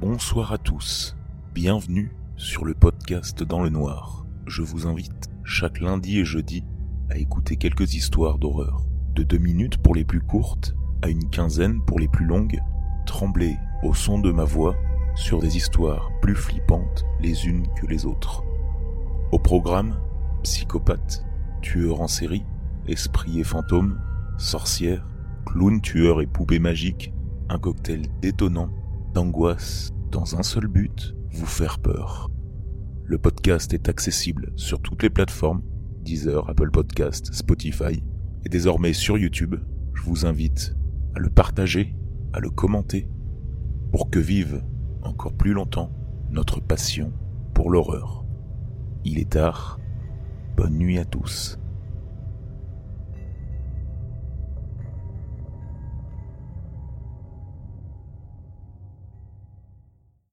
Bonsoir à tous, bienvenue sur le podcast Dans le Noir. Je vous invite chaque lundi et jeudi à écouter quelques histoires d'horreur. De deux minutes pour les plus courtes à une quinzaine pour les plus longues, tremblez au son de ma voix sur des histoires plus flippantes les unes que les autres. Au programme, psychopathe, tueur en série, esprit et fantôme, sorcière, clown tueur et poupée magique, un cocktail détonnant d'angoisse dans un seul but, vous faire peur. Le podcast est accessible sur toutes les plateformes, Deezer, Apple Podcast, Spotify, et désormais sur YouTube. Je vous invite à le partager, à le commenter, pour que vive encore plus longtemps notre passion pour l'horreur. Il est tard, bonne nuit à tous.